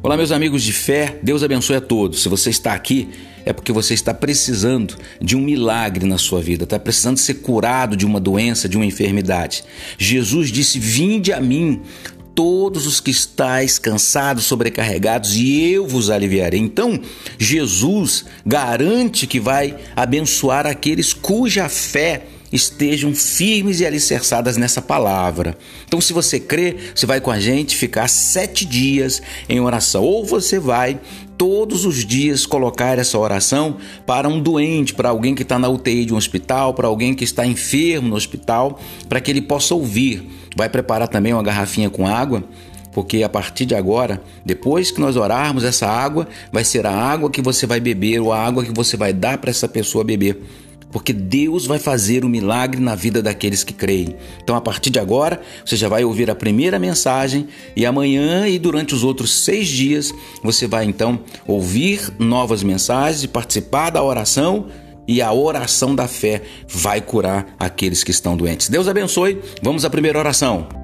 Olá, meus amigos de fé, Deus abençoe a todos. Se você está aqui, é porque você está precisando de um milagre na sua vida, está precisando ser curado de uma doença, de uma enfermidade. Jesus disse: Vinde a mim, todos os que estáis cansados, sobrecarregados, e eu vos aliviarei. Então, Jesus garante que vai abençoar aqueles cuja fé estejam firmes e alicerçadas nessa palavra. Então, se você crê, você vai com a gente ficar sete dias em oração, ou você vai todos os dias colocar essa oração para um doente, para alguém que está na UTI de um hospital, para alguém que está enfermo no hospital, para que ele possa ouvir. Vai preparar também uma garrafinha com água porque a partir de agora, depois que nós orarmos, essa água vai ser a água que você vai beber ou a água que você vai dar para essa pessoa beber porque Deus vai fazer um milagre na vida daqueles que creem. Então, a partir de agora, você já vai ouvir a primeira mensagem e amanhã e durante os outros seis dias você vai então ouvir novas mensagens e participar da oração. E a oração da fé vai curar aqueles que estão doentes. Deus abençoe. Vamos à primeira oração.